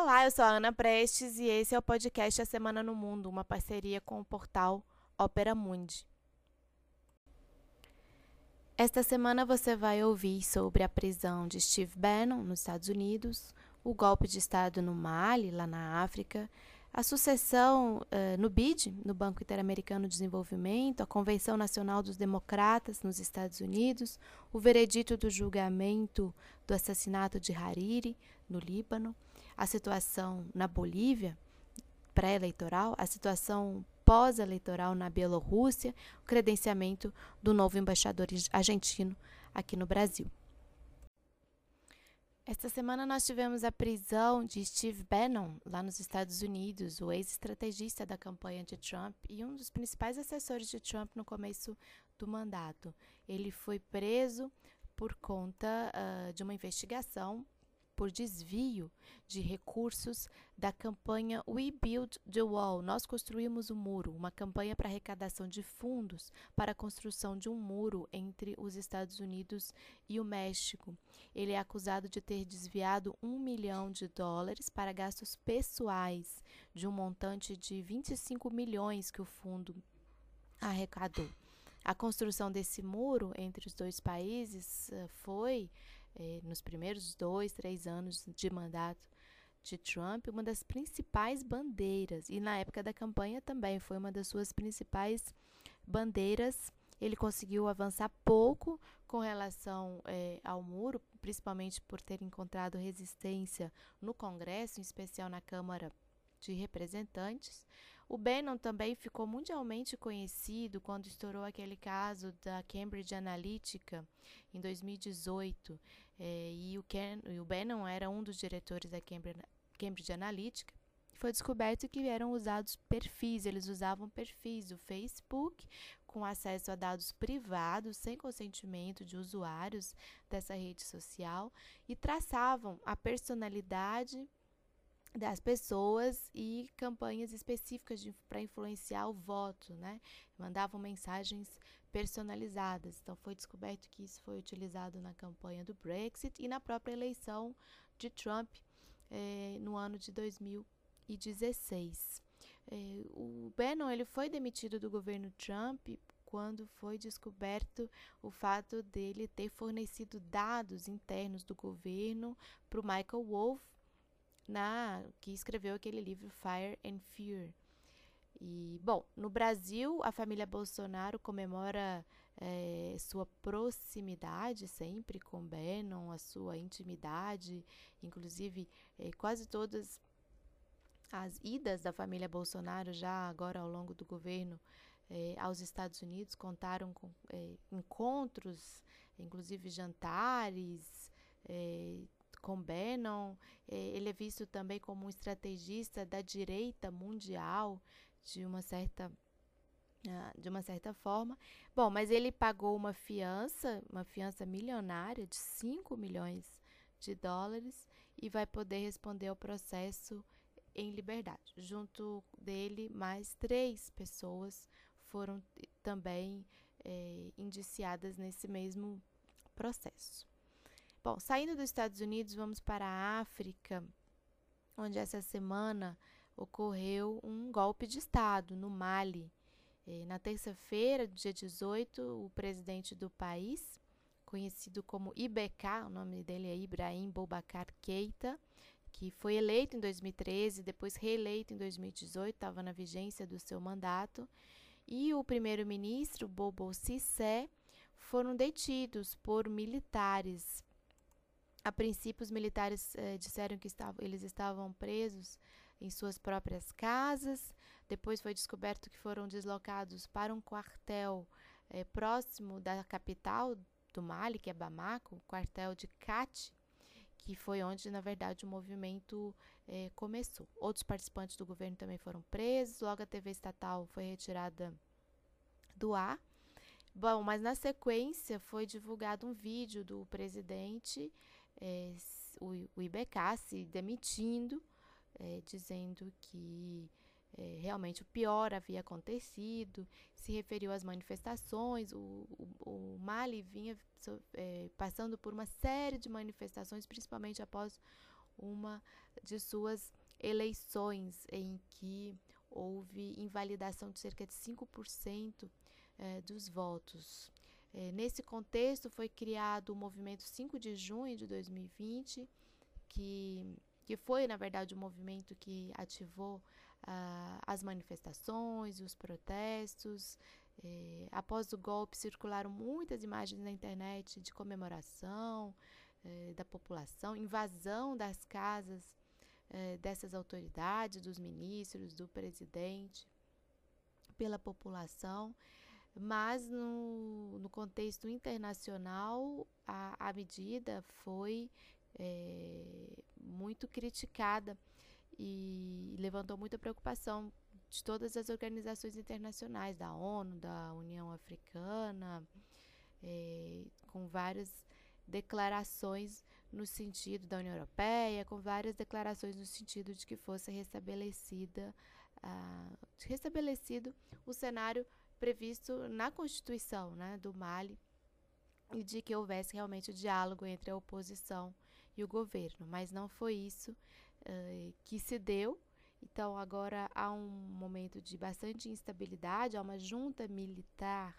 Olá, eu sou a Ana Prestes e esse é o podcast A Semana no Mundo, uma parceria com o portal Opera Mundi. Esta semana você vai ouvir sobre a prisão de Steve Bannon nos Estados Unidos, o golpe de Estado no Mali, lá na África, a sucessão uh, no BID, no Banco Interamericano de Desenvolvimento, a Convenção Nacional dos Democratas nos Estados Unidos, o veredito do julgamento do assassinato de Hariri, no Líbano, a situação na Bolívia, pré-eleitoral, a situação pós-eleitoral na Bielorrússia, o credenciamento do novo embaixador argentino aqui no Brasil. Esta semana nós tivemos a prisão de Steve Bannon, lá nos Estados Unidos, o ex-estrategista da campanha de Trump e um dos principais assessores de Trump no começo do mandato. Ele foi preso por conta uh, de uma investigação por desvio de recursos da campanha We Build the Wall, Nós Construímos o Muro, uma campanha para arrecadação de fundos para a construção de um muro entre os Estados Unidos e o México. Ele é acusado de ter desviado um milhão de dólares para gastos pessoais, de um montante de 25 milhões que o fundo arrecadou. A construção desse muro entre os dois países uh, foi eh, nos primeiros dois, três anos de mandato de Trump, uma das principais bandeiras, e na época da campanha também foi uma das suas principais bandeiras. Ele conseguiu avançar pouco com relação eh, ao muro, principalmente por ter encontrado resistência no Congresso, em especial na Câmara de Representantes. O Bannon também ficou mundialmente conhecido quando estourou aquele caso da Cambridge Analytica em 2018. É, e, o Ken, e o Bannon era um dos diretores da Cambridge, Cambridge Analytica. Foi descoberto que eram usados perfis, eles usavam perfis do Facebook com acesso a dados privados, sem consentimento de usuários dessa rede social, e traçavam a personalidade das pessoas e campanhas específicas para influenciar o voto, né? Mandavam mensagens personalizadas. Então foi descoberto que isso foi utilizado na campanha do Brexit e na própria eleição de Trump eh, no ano de 2016. Eh, o Bannon ele foi demitido do governo Trump quando foi descoberto o fato dele ter fornecido dados internos do governo para o Michael Wolff na que escreveu aquele livro Fire and Fear. E, bom, no Brasil, a família Bolsonaro comemora é, sua proximidade sempre com Bannon, a sua intimidade, inclusive é, quase todas as idas da família Bolsonaro, já agora ao longo do governo, é, aos Estados Unidos, contaram com encontros, inclusive jantares, com Bannon. Eh, ele é visto também como um estrategista da direita mundial, de uma certa ah, de uma certa forma. Bom, mas ele pagou uma fiança, uma fiança milionária de 5 milhões de dólares e vai poder responder ao processo em liberdade. Junto dele, mais três pessoas foram também é, indiciadas nesse mesmo processo. Bom, saindo dos Estados Unidos, vamos para a África, onde essa semana ocorreu um golpe de Estado no Mali. Eh, na terça-feira, dia 18, o presidente do país, conhecido como IBK, o nome dele é Ibrahim Boubacar Keita, que foi eleito em 2013, depois reeleito em 2018, estava na vigência do seu mandato, e o primeiro-ministro Bobo Cissé foram detidos por militares a princípio, os militares eh, disseram que estavam, eles estavam presos em suas próprias casas. Depois foi descoberto que foram deslocados para um quartel eh, próximo da capital do Mali, que é Bamako, o quartel de Kati, que foi onde, na verdade, o movimento eh, começou. Outros participantes do governo também foram presos. Logo, a TV estatal foi retirada do ar. Bom, mas na sequência foi divulgado um vídeo do presidente é, o, o IBK se demitindo, é, dizendo que é, realmente o pior havia acontecido, se referiu às manifestações. O, o, o Mali vinha é, passando por uma série de manifestações, principalmente após uma de suas eleições em que houve invalidação de cerca de 5% eh, dos votos. Eh, nesse contexto, foi criado o movimento 5 de junho de 2020, que, que foi, na verdade, o movimento que ativou ah, as manifestações, os protestos. Eh, após o golpe, circularam muitas imagens na internet de comemoração eh, da população, invasão das casas eh, dessas autoridades, dos ministros, do presidente, pela população. Mas no, no contexto internacional, a, a medida foi é, muito criticada e levantou muita preocupação de todas as organizações internacionais, da ONU, da União Africana, é, com várias declarações no sentido da União Europeia, com várias declarações no sentido de que fosse restabelecida, uh, restabelecido o cenário previsto na Constituição né, do Mali e de que houvesse realmente o diálogo entre a oposição e o governo, mas não foi isso uh, que se deu. Então, agora há um momento de bastante instabilidade, há uma junta militar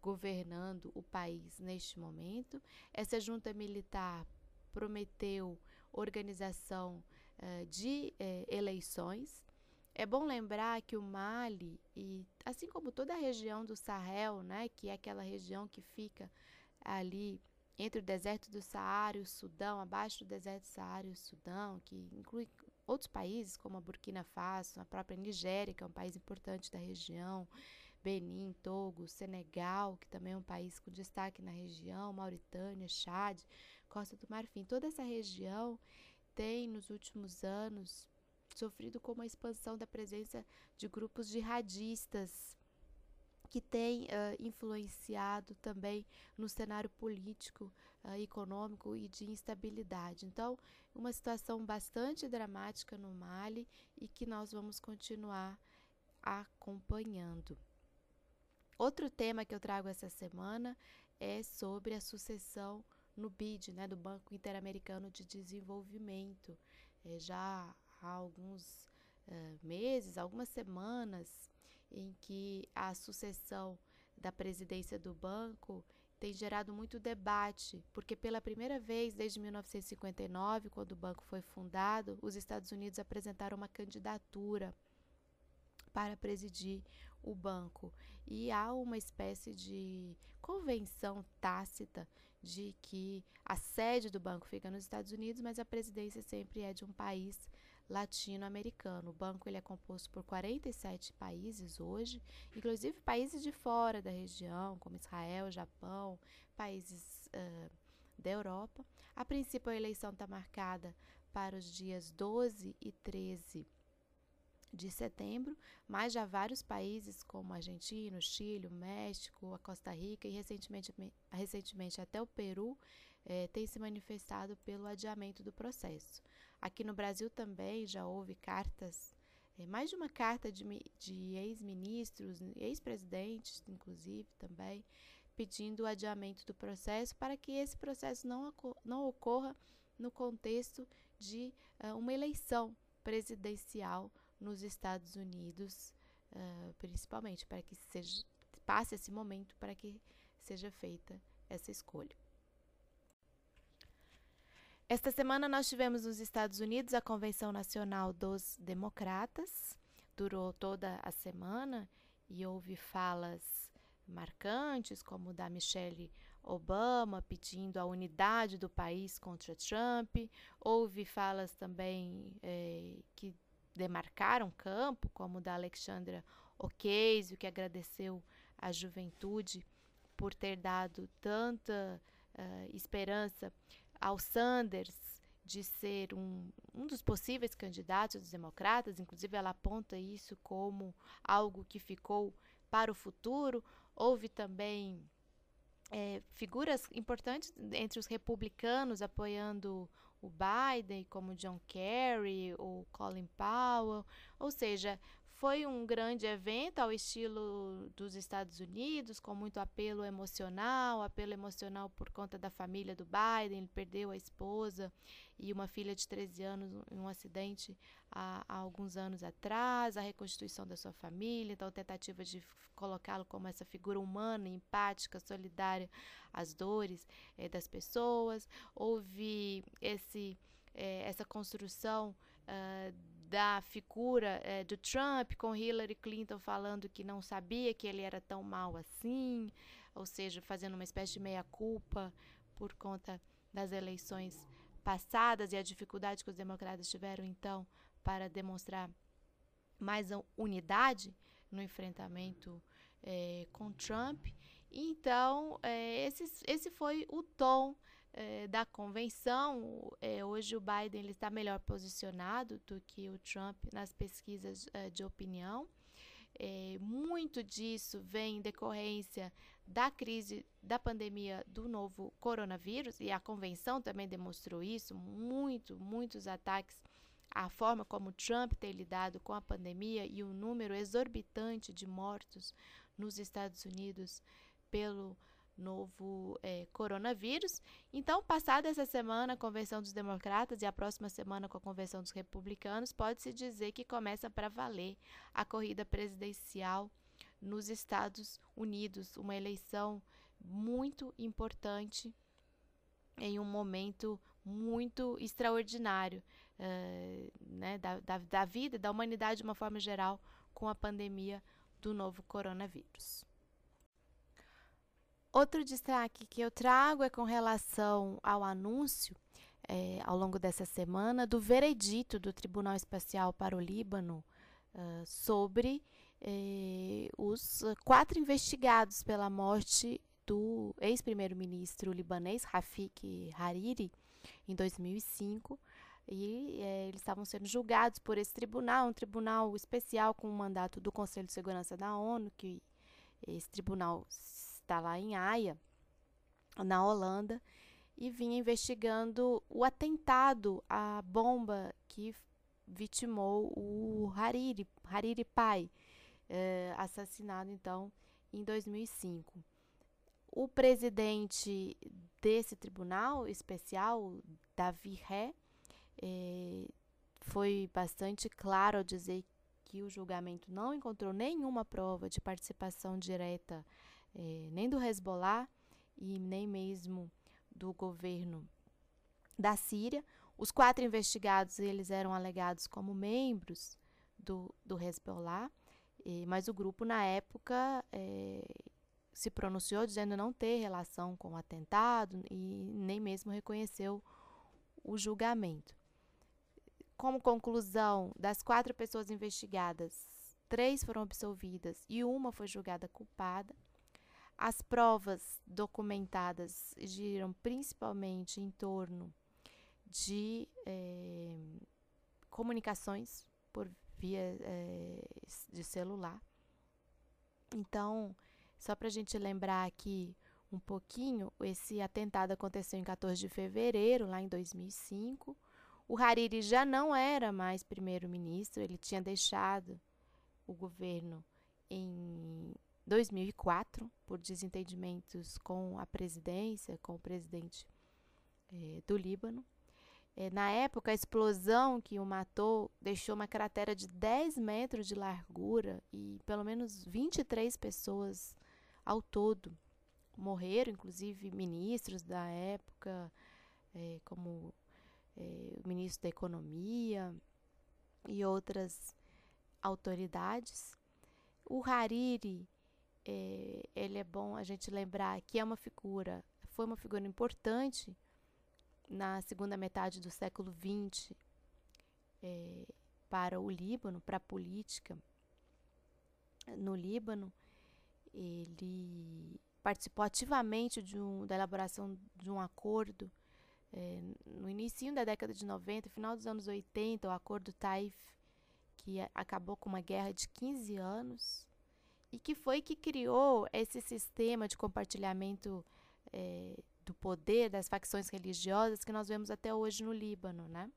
governando o país neste momento. Essa junta militar prometeu organização uh, de uh, eleições. É bom lembrar que o Mali, e assim como toda a região do Sahel, né, que é aquela região que fica ali entre o deserto do Saara e o Sudão, abaixo do deserto do Saara e o Sudão, que inclui outros países como a Burkina Faso, a própria Nigéria, que é um país importante da região, Benin, Togo, Senegal, que também é um país com destaque na região, Mauritânia, Chad, Costa do Marfim. Toda essa região tem, nos últimos anos, sofrido com uma expansão da presença de grupos jihadistas que tem uh, influenciado também no cenário político, uh, econômico e de instabilidade. Então, uma situação bastante dramática no Mali e que nós vamos continuar acompanhando. Outro tema que eu trago essa semana é sobre a sucessão no BID, né, do Banco Interamericano de Desenvolvimento. É, já há alguns uh, meses, algumas semanas, em que a sucessão da presidência do banco tem gerado muito debate, porque pela primeira vez desde 1959, quando o banco foi fundado, os Estados Unidos apresentaram uma candidatura para presidir o banco. E há uma espécie de convenção tácita de que a sede do banco fica nos Estados Unidos, mas a presidência sempre é de um país latino-americano. O banco ele é composto por 47 países hoje, inclusive países de fora da região, como Israel, Japão, países uh, da Europa. A princípio, a eleição está marcada para os dias 12 e 13 de setembro, mas já vários países como Argentina, Chile, México, a Costa Rica e recentemente, recentemente até o Peru eh, têm se manifestado pelo adiamento do processo. Aqui no Brasil também já houve cartas, eh, mais de uma carta de, de ex-ministros, ex-presidentes, inclusive também, pedindo o adiamento do processo para que esse processo não, não ocorra no contexto de uh, uma eleição presidencial nos Estados Unidos, uh, principalmente, para que seja, passe esse momento para que seja feita essa escolha. Esta semana nós tivemos nos Estados Unidos a Convenção Nacional dos Democratas, durou toda a semana e houve falas marcantes, como da Michelle Obama pedindo a unidade do país contra Trump. Houve falas também eh, que demarcaram campo, como da Alexandra Ocasio, que agradeceu à juventude por ter dado tanta uh, esperança ao Sanders de ser um, um dos possíveis candidatos dos democratas, inclusive ela aponta isso como algo que ficou para o futuro. Houve também é, figuras importantes entre os republicanos apoiando o Biden, como John Kerry ou Colin Powell, ou seja, foi um grande evento ao estilo dos Estados Unidos, com muito apelo emocional, apelo emocional por conta da família do Biden. Ele perdeu a esposa e uma filha de 13 anos em um acidente há, há alguns anos atrás, a reconstituição da sua família, então tentativa de colocá-lo como essa figura humana, empática, solidária às dores eh, das pessoas. Houve esse, eh, essa construção. Uh, da figura é, do Trump com Hillary Clinton falando que não sabia que ele era tão mal assim, ou seja, fazendo uma espécie de meia-culpa por conta das eleições passadas e a dificuldade que os democratas tiveram então para demonstrar mais unidade no enfrentamento é, com Trump. Então, é, esse, esse foi o tom é, da convenção, é, hoje o Biden está melhor posicionado do que o Trump nas pesquisas é, de opinião. muito disso vem em decorrência da crise da pandemia do novo coronavírus, e a convenção também demonstrou isso, muito, muitos ataques à forma como Trump tem lidado com a pandemia e o número exorbitante de mortos nos Estados Unidos pelo novo é, coronavírus. Então, passada essa semana a convenção dos democratas e a próxima semana com a convenção dos republicanos, pode-se dizer que começa para valer a corrida presidencial nos Estados Unidos, uma eleição muito importante em um momento muito extraordinário uh, né, da, da, da vida, da humanidade de uma forma geral, com a pandemia do novo coronavírus. Outro destaque que eu trago é com relação ao anúncio, é, ao longo dessa semana, do veredito do Tribunal Espacial para o Líbano uh, sobre eh, os quatro investigados pela morte do ex-primeiro-ministro libanês Rafik Hariri em 2005 e é, eles estavam sendo julgados por esse tribunal, um tribunal especial com o mandato do Conselho de Segurança da ONU, que esse tribunal está lá em Haia, na Holanda, e vinha investigando o atentado à bomba que vitimou o Hariri, Hariri pai, eh, assassinado então em 2005. O presidente desse tribunal especial, Davi Ré, eh, foi bastante claro ao dizer que o julgamento não encontrou nenhuma prova de participação direta é, nem do Hezbollah e nem mesmo do governo da Síria. Os quatro investigados eles eram alegados como membros do, do Hezbollah, mas o grupo na época é, se pronunciou dizendo não ter relação com o atentado e nem mesmo reconheceu o julgamento. Como conclusão, das quatro pessoas investigadas, três foram absolvidas e uma foi julgada culpada. As provas documentadas giram principalmente em torno de é, comunicações por via é, de celular. Então, só para a gente lembrar aqui um pouquinho, esse atentado aconteceu em 14 de fevereiro, lá em 2005. O Hariri já não era mais primeiro-ministro, ele tinha deixado o governo em 2004, por desentendimentos com a presidência, com o presidente é, do Líbano. É, na época, a explosão que o matou deixou uma cratera de 10 metros de largura e pelo menos 23 pessoas ao todo morreram, inclusive ministros da época, é, como o ministro da Economia e outras autoridades. O Hariri é, ele é bom a gente lembrar que é uma figura, foi uma figura importante na segunda metade do século XX é, para o Líbano, para a política no Líbano. Ele participou ativamente um, da elaboração de um acordo é, no início da década de 90, final dos anos 80, o acordo Taif, que acabou com uma guerra de 15 anos e que foi que criou esse sistema de compartilhamento é, do poder das facções religiosas que nós vemos até hoje no Líbano, né?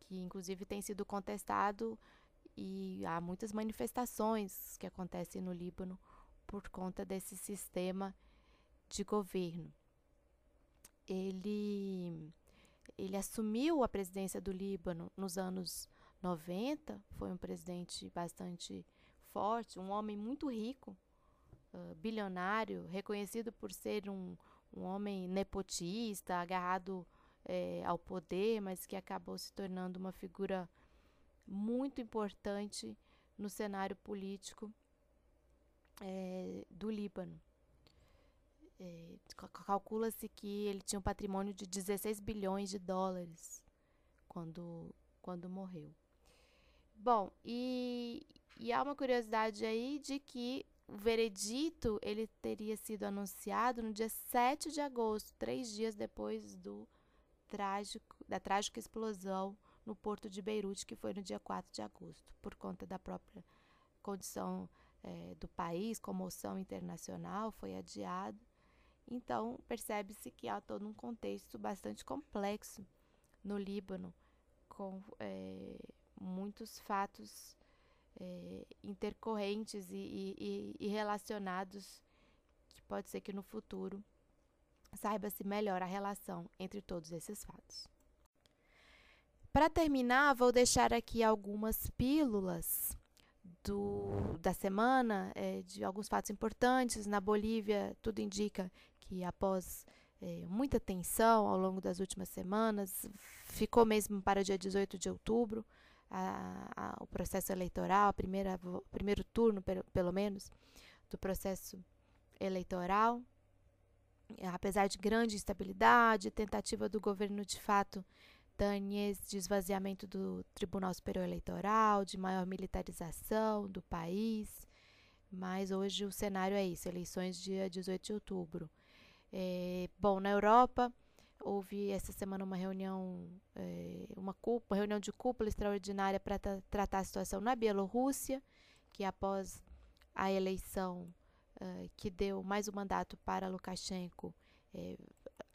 que inclusive tem sido contestado e há muitas manifestações que acontecem no Líbano por conta desse sistema de governo. Ele, ele assumiu a presidência do Líbano nos anos 90, foi um presidente bastante forte, um homem muito rico, uh, bilionário, reconhecido por ser um, um homem nepotista, agarrado é, ao poder, mas que acabou se tornando uma figura muito importante no cenário político é, do Líbano. É, Calcula-se que ele tinha um patrimônio de 16 bilhões de dólares quando, quando morreu. Bom, e, e há uma curiosidade aí de que o veredito ele teria sido anunciado no dia 7 de agosto, três dias depois do trágico, da trágica explosão no porto de Beirute, que foi no dia 4 de agosto, por conta da própria condição é, do país, comoção internacional, foi adiado. Então, percebe-se que há todo um contexto bastante complexo no Líbano, com é, muitos fatos é, intercorrentes e, e, e relacionados, que pode ser que no futuro saiba-se melhor a relação entre todos esses fatos. Para terminar, vou deixar aqui algumas pílulas do, da semana, é, de alguns fatos importantes. Na Bolívia, tudo indica que após é, muita tensão ao longo das últimas semanas, ficou mesmo para o dia 18 de outubro a, a, o processo eleitoral, o primeiro turno, pelo, pelo menos, do processo eleitoral apesar de grande instabilidade, tentativa do governo de fato Danies de esvaziamento do Tribunal Superior Eleitoral, de maior militarização do país, mas hoje o cenário é isso, eleições dia 18 de outubro. É, bom, na Europa houve essa semana uma reunião, é, uma, cúpula, uma reunião de cúpula extraordinária para tratar a situação na Bielorrússia, que após a eleição uh, que deu mais um mandato para Lukashenko, eh,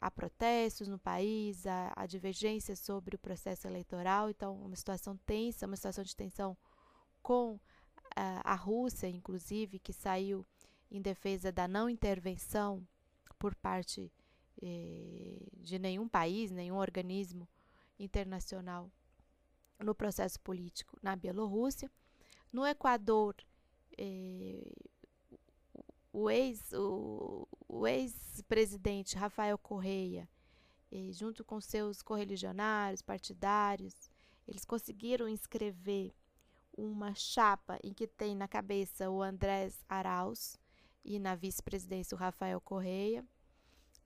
há protestos no país, há, há divergências sobre o processo eleitoral, então uma situação tensa, uma situação de tensão com a Rússia, inclusive, que saiu em defesa da não intervenção por parte eh, de nenhum país, nenhum organismo internacional no processo político na Bielorrússia. No Equador, eh, o ex o, o ex-presidente Rafael Correia, junto com seus correligionários, partidários, eles conseguiram inscrever uma chapa em que tem na cabeça o Andrés Arauz e na vice-presidência o Rafael Correia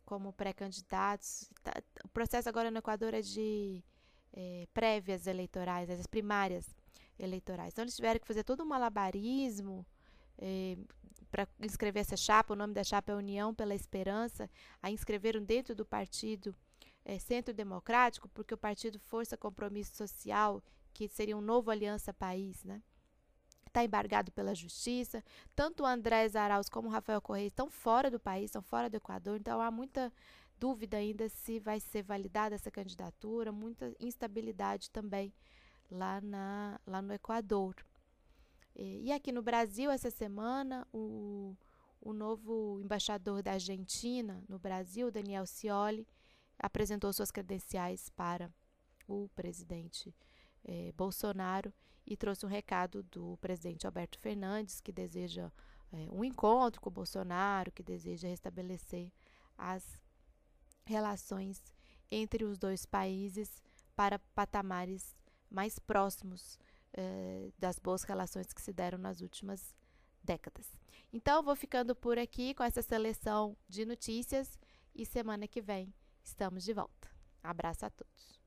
como pré-candidatos. Tá, o processo agora no Equador é de é, prévias eleitorais, as primárias eleitorais. Então eles tiveram que fazer todo um malabarismo é, para inscrever essa chapa, o nome da chapa é União pela Esperança, a inscreveram dentro do partido é, Centro Democrático, porque o partido Força Compromisso Social, que seria um novo Aliança País, né? Está embargado pela justiça. Tanto o Arauz como o Rafael Correia estão fora do país, estão fora do Equador, então há muita dúvida ainda se vai ser validada essa candidatura, muita instabilidade também lá, na, lá no Equador. E aqui no Brasil, essa semana, o, o novo embaixador da Argentina no Brasil, Daniel Scioli, apresentou suas credenciais para o presidente eh, Bolsonaro e trouxe um recado do presidente Alberto Fernandes, que deseja eh, um encontro com o Bolsonaro, que deseja restabelecer as relações entre os dois países para patamares mais próximos eh, das boas relações que se deram nas últimas décadas. Então, vou ficando por aqui com essa seleção de notícias e semana que vem estamos de volta. Abraço a todos.